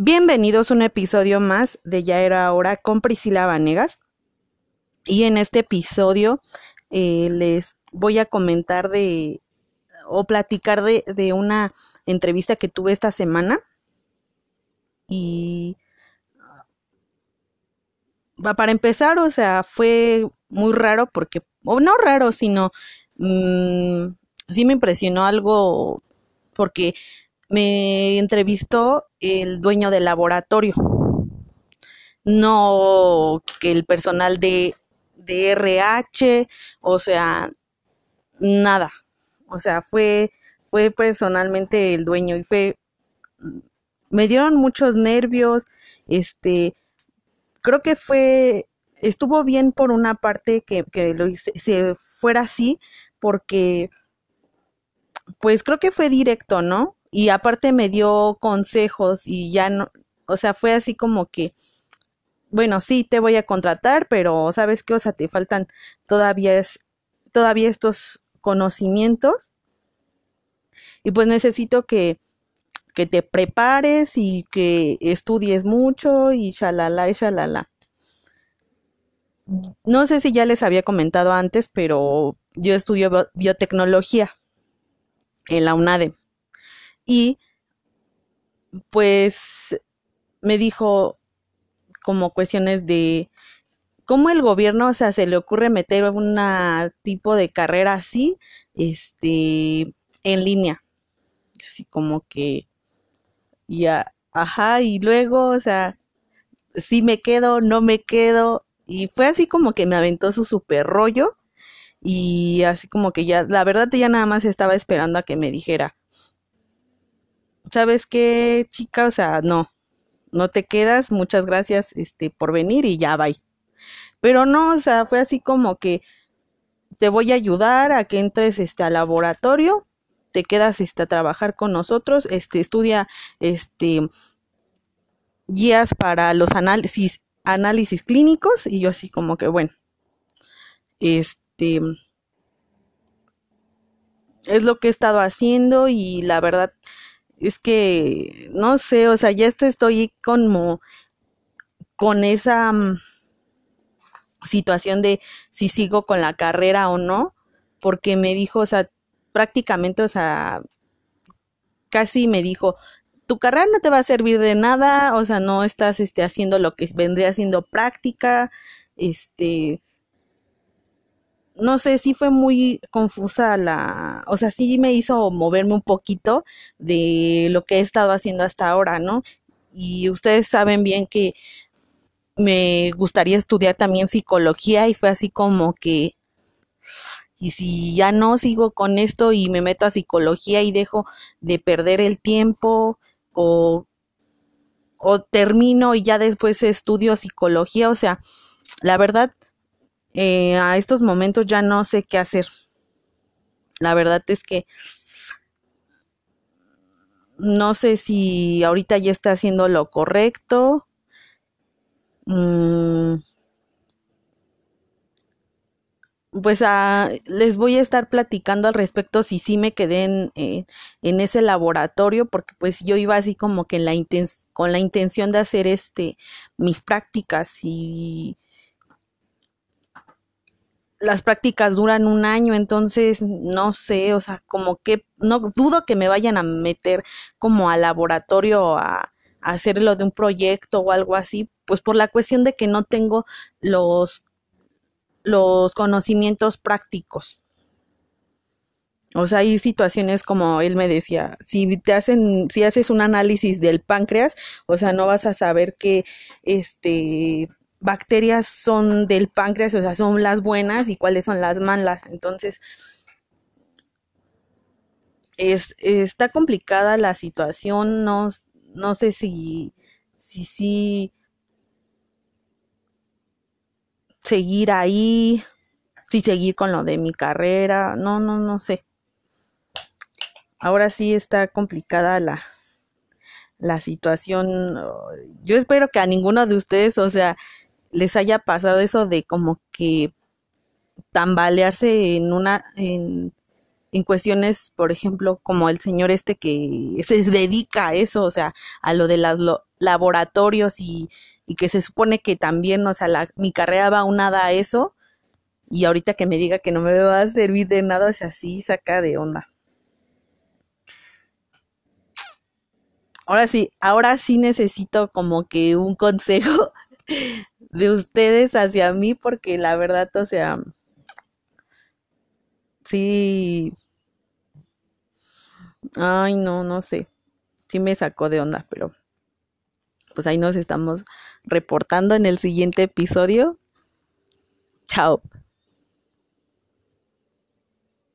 Bienvenidos a un episodio más de Ya era hora con Priscila Vanegas. Y en este episodio eh, les voy a comentar de o platicar de, de una entrevista que tuve esta semana. Y para empezar, o sea, fue muy raro porque, o no raro, sino mmm, sí me impresionó algo porque me entrevistó el dueño del laboratorio, no que el personal de, de RH, o sea, nada, o sea, fue, fue personalmente el dueño y fue, me dieron muchos nervios, este, creo que fue, estuvo bien por una parte que, que lo hice, se fuera así, porque, pues creo que fue directo, ¿no? Y aparte me dio consejos y ya no, o sea, fue así como que, bueno, sí, te voy a contratar, pero ¿sabes qué? O sea, te faltan todavía, es, todavía estos conocimientos y pues necesito que, que te prepares y que estudies mucho y shalala y shalala. No sé si ya les había comentado antes, pero yo estudio biotecnología en la UNADE. Y pues me dijo como cuestiones de cómo el gobierno, o sea, se le ocurre meter un tipo de carrera así, este, en línea. Así como que, ya, ajá, y luego, o sea, si me quedo, no me quedo. Y fue así como que me aventó su super rollo. Y así como que ya, la verdad ya nada más estaba esperando a que me dijera, ¿sabes qué, chica? O sea, no, no te quedas, muchas gracias este, por venir y ya, bye. Pero no, o sea, fue así como que te voy a ayudar a que entres este, al laboratorio, te quedas este, a trabajar con nosotros, este, estudia este, guías para los análisis, análisis clínicos y yo así como que, bueno, este, es lo que he estado haciendo y la verdad es que, no sé, o sea, ya estoy como con esa mm, situación de si sigo con la carrera o no, porque me dijo, o sea, prácticamente, o sea, casi me dijo, tu carrera no te va a servir de nada, o sea, no estás este, haciendo lo que vendría siendo práctica, este, no sé, sí fue muy confusa la, o sea, sí me hizo moverme un poquito de lo que he estado haciendo hasta ahora, ¿no? Y ustedes saben bien que me gustaría estudiar también psicología y fue así como que, y si ya no sigo con esto y me meto a psicología y dejo de perder el tiempo o, o termino y ya después estudio psicología, o sea, la verdad, eh, a estos momentos ya no sé qué hacer. La verdad es que no sé si ahorita ya está haciendo lo correcto Mm, pues ah, les voy a estar platicando al respecto si sí me quedé en, eh, ese laboratorio porque pues yo iba así como que la con la intención de hacer este mis prácticas y las prácticas duran un año entonces no sé o sea como que no dudo que me vayan a meter como al laboratorio a hacerlo de un proyecto o algo así, pues por la cuestión de que no tengo los, los conocimientos prácticos. O sea, hay situaciones como él me decía, si te hacen, si haces un análisis del páncreas, o sea, no vas a saber que este bacterias son del páncreas, o sea, son las buenas y cuáles son las malas. Entonces, es, está complicada la situación, no, no sé si, si, seguir ahí, si seguir con lo de mi carrera, no, no, no sé. Ahora sí está complicada la, la situación. Yo espero que a ninguno de ustedes, o sea, les haya pasado eso de como que tambalearse en una, en, en cuestiones, por ejemplo, como el señor este que se dedica a eso, o sea, a lo de los laboratorios y, y, que se supone que también, o sea, la, mi carrera va unada a eso, y ahorita que me diga que no me va a servir de nada, o sea, saca de onda. Ahora sí, ahora sí necesito como que un consejo de ustedes hacia mí, porque la verdad, o sea, sí. Ay, no, no sé. Sí me sacó de onda, pero pues ahí nos estamos reportando en el siguiente episodio. Chao.